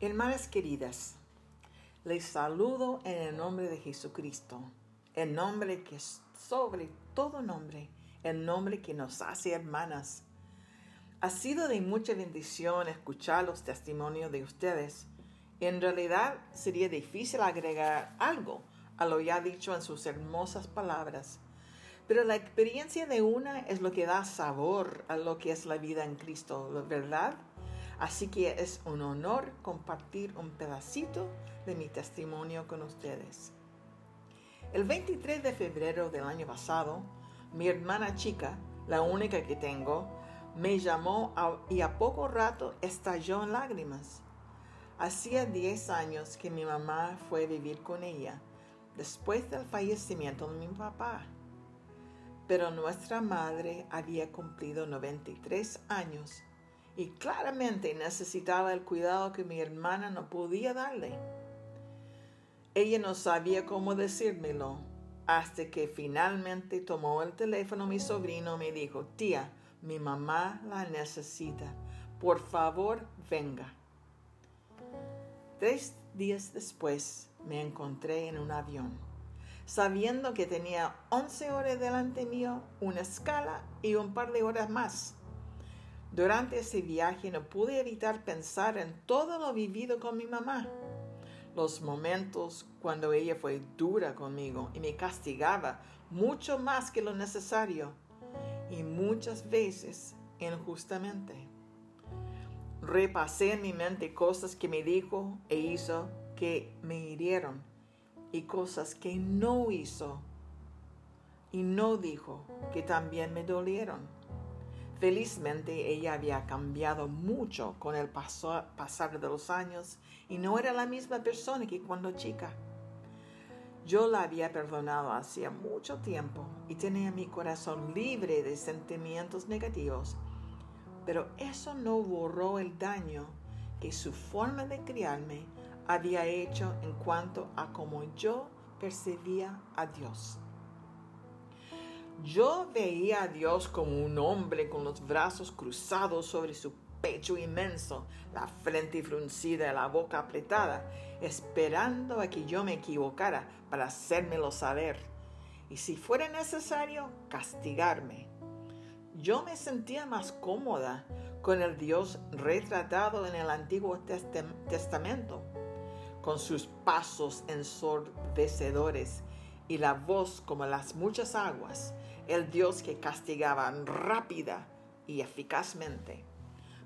Hermanas queridas, les saludo en el nombre de Jesucristo, el nombre que es sobre todo nombre, el nombre que nos hace hermanas. Ha sido de mucha bendición escuchar los testimonios de ustedes. En realidad sería difícil agregar algo a lo ya dicho en sus hermosas palabras. Pero la experiencia de una es lo que da sabor a lo que es la vida en Cristo, ¿verdad? Así que es un honor compartir un pedacito de mi testimonio con ustedes. El 23 de febrero del año pasado, mi hermana chica, la única que tengo, me llamó y a poco rato estalló en lágrimas. Hacía 10 años que mi mamá fue a vivir con ella, después del fallecimiento de mi papá. Pero nuestra madre había cumplido 93 años y claramente necesitaba el cuidado que mi hermana no podía darle. Ella no sabía cómo decírmelo, hasta que finalmente tomó el teléfono mi sobrino y me dijo, tía, mi mamá la necesita, por favor venga. Tres días después me encontré en un avión, sabiendo que tenía 11 horas delante mío, una escala y un par de horas más durante ese viaje no pude evitar pensar en todo lo vivido con mi mamá. Los momentos cuando ella fue dura conmigo y me castigaba mucho más que lo necesario y muchas veces injustamente. Repasé en mi mente cosas que me dijo e hizo que me hirieron y cosas que no hizo y no dijo que también me dolieron. Felizmente ella había cambiado mucho con el pasar de los años y no era la misma persona que cuando chica. Yo la había perdonado hacía mucho tiempo y tenía mi corazón libre de sentimientos negativos, pero eso no borró el daño que su forma de criarme había hecho en cuanto a cómo yo percibía a Dios. Yo veía a Dios como un hombre con los brazos cruzados sobre su pecho inmenso, la frente fruncida y la boca apretada, esperando a que yo me equivocara para hacérmelo saber y si fuera necesario castigarme. Yo me sentía más cómoda con el Dios retratado en el Antiguo Testamento, con sus pasos ensordecedores y la voz como las muchas aguas, el Dios que castigaba rápida y eficazmente.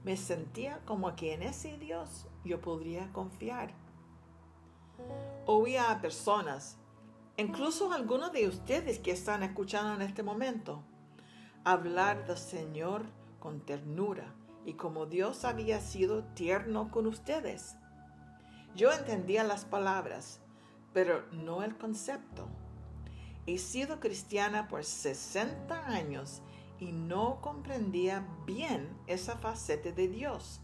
Me sentía como que en ese Dios yo podría confiar. Oía a personas, incluso algunos de ustedes que están escuchando en este momento, hablar del Señor con ternura y como Dios había sido tierno con ustedes. Yo entendía las palabras, pero no el concepto. He sido cristiana por 60 años y no comprendía bien esa faceta de Dios.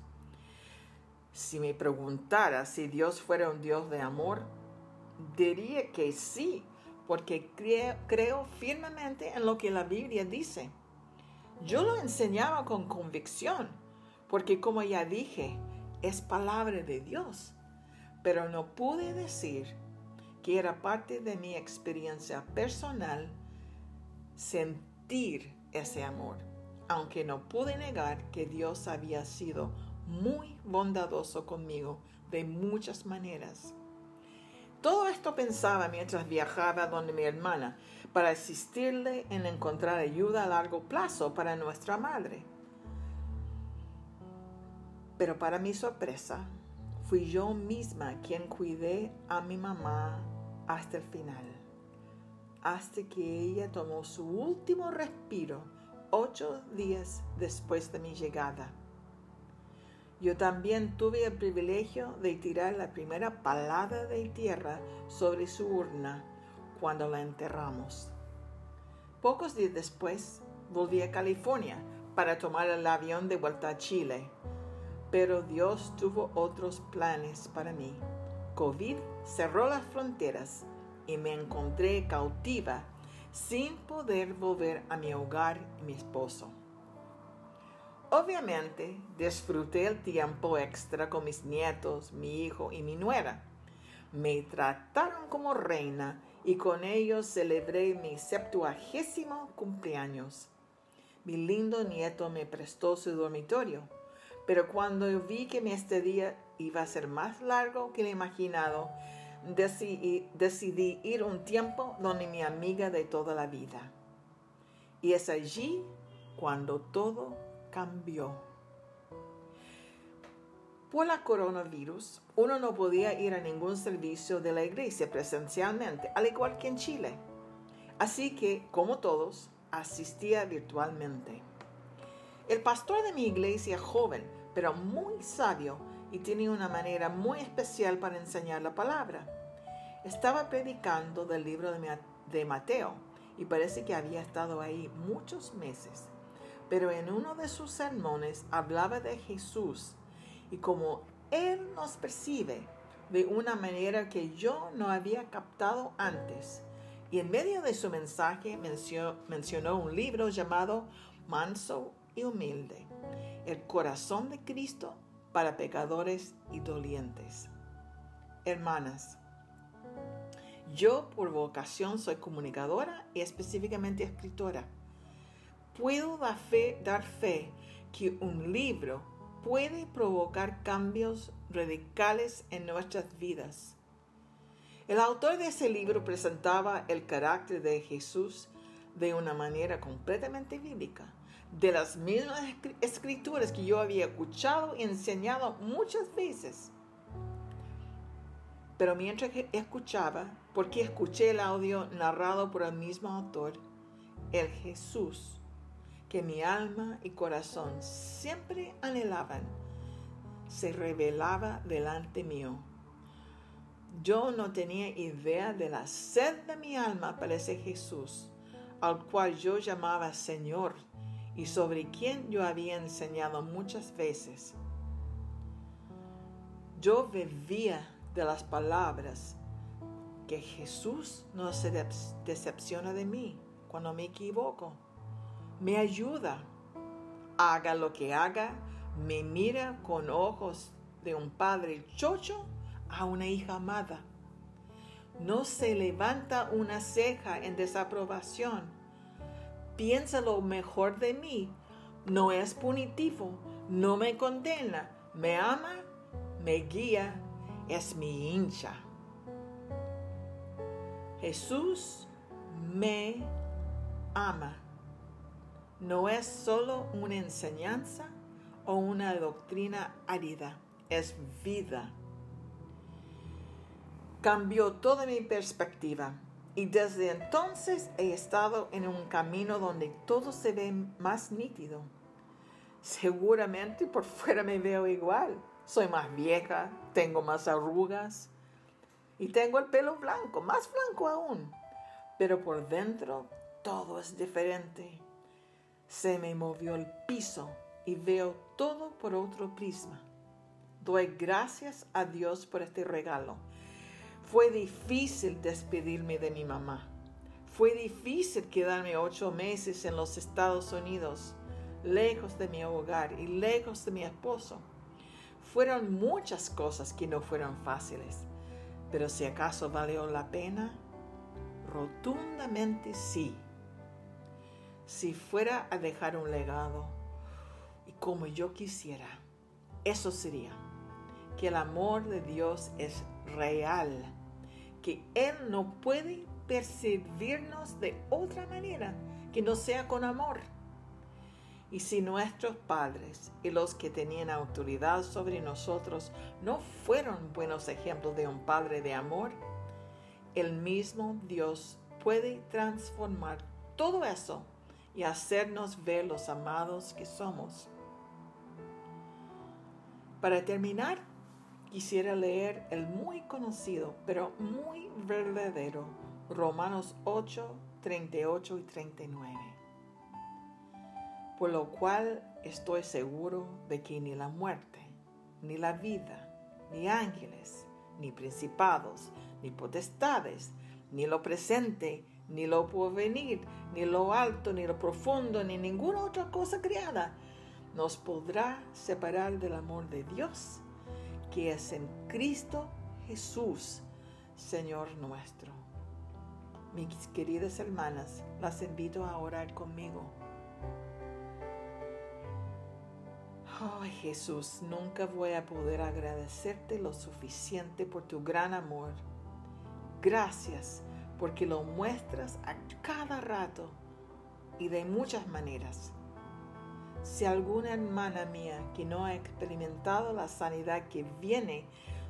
Si me preguntara si Dios fuera un Dios de amor, diría que sí, porque creo, creo, firmemente en lo que la Biblia dice. Yo lo enseñaba con convicción, porque como ya dije, es palabra de Dios, pero no pude decir que era parte de mi experiencia personal sentir ese amor, aunque no pude negar que Dios había sido muy bondadoso conmigo de muchas maneras. Todo esto pensaba mientras viajaba donde mi hermana para asistirle en encontrar ayuda a largo plazo para nuestra madre. Pero para mi sorpresa, Fui yo misma quien cuidé a mi mamá hasta el final, hasta que ella tomó su último respiro ocho días después de mi llegada. Yo también tuve el privilegio de tirar la primera palada de tierra sobre su urna cuando la enterramos. Pocos días después volví a California para tomar el avión de vuelta a Chile pero Dios tuvo otros planes para mí. COVID cerró las fronteras y me encontré cautiva sin poder volver a mi hogar y mi esposo. Obviamente disfruté el tiempo extra con mis nietos, mi hijo y mi nuera. Me trataron como reina y con ellos celebré mi septuagésimo cumpleaños. Mi lindo nieto me prestó su dormitorio, pero cuando vi que mi estadía iba a ser más largo que lo imaginado, decidí, decidí ir un tiempo donde mi amiga de toda la vida. Y es allí cuando todo cambió. Por la coronavirus, uno no podía ir a ningún servicio de la iglesia presencialmente, al igual que en Chile. Así que, como todos, asistía virtualmente. El pastor de mi iglesia, joven, pero muy sabio, y tenía una manera muy especial para enseñar la palabra. Estaba predicando del libro de Mateo y parece que había estado ahí muchos meses pero en uno de sus sermones hablaba de Jesús y como Él nos percibe de una manera que yo no había captado antes. Y en medio de su mensaje mencionó, un libro llamado Manso y Humilde, el corazón de Cristo para pecadores y dolientes. Hermanas, yo por vocación soy comunicadora y específicamente escritora puedo dar fe, dar fe que un libro puede provocar cambios radicales en nuestras vidas. El autor de ese libro presentaba el carácter de Jesús de una manera completamente bíblica, de las mismas escrituras que yo había escuchado y enseñado muchas veces. Pero mientras escuchaba, porque escuché el audio narrado por el mismo autor, el Jesús que mi alma y corazón siempre anhelaban, se revelaba delante mío. Yo no tenía idea de la sed de mi alma para ese Jesús, al cual yo llamaba Señor y sobre quien yo había enseñado muchas veces. Yo bebía de las palabras que Jesús no se decepciona de mí cuando me equivoco me ayuda. Haga lo que haga, me mira con ojos de un padre chocho a una hija amada. No se levanta una ceja en desaprobación. Piensa lo mejor de mí. No es punitivo, no me condena, me ama, me guía, es mi hincha. Jesús me ama no es solo una enseñanza o una doctrina árida, es vida. Cambió toda mi perspectiva y desde entonces he estado en un camino donde todo se ve más nítido. Seguramente por fuera me veo igual. Soy más vieja, tengo más arrugas y tengo el pelo blanco, más blanco aún. Pero por dentro todo es diferente se me movió el piso y veo todo por otro prisma. Doy gracias a Dios por este regalo. Fue difícil despedirme de mi mamá. Fue difícil quedarme ocho meses en los Estados Unidos, lejos de mi hogar y lejos de mi esposo. Fueron muchas cosas que no fueron fáciles, pero si acaso valió la pena, rotundamente sí si fuera a dejar un legado y como yo quisiera, eso sería que el amor de Dios es real, que Él no puede percibirnos de otra manera que no sea con amor. Y si nuestros padres y los que tenían autoridad sobre nosotros no fueron buenos ejemplos de un padre de amor, el mismo Dios puede transformar todo eso y hacernos ver los amados que somos. Para terminar, quisiera leer el muy conocido, pero muy verdadero, Romanos 8, 38 y 39. Por lo cual estoy seguro de que ni la muerte, ni la vida, ni ángeles, ni principados, ni potestades, ni lo presente, ni lo venir, ni lo alto, ni lo profundo, ni ninguna otra cosa creada, nos podrá separar del amor de Dios que es en Cristo Jesús, Señor nuestro. Mis queridas hermanas, las invito a orar conmigo. Ay Jesús, nunca voy a poder agradecerte lo suficiente por tu gran amor. Gracias porque lo muestras a cada rato y de muchas maneras. Si alguna hermana mía que no ha experimentado la sanidad que viene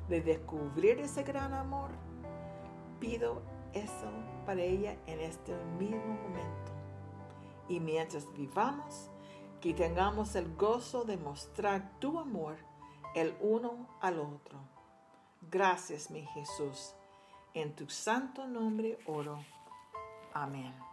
de descubrir ese gran amor, pido eso para ella en este mismo momento. Y mientras vivamos, que tengamos el gozo de mostrar tu amor el uno al otro. Gracias, mi Jesús. En tu santo nombre oro. Amén.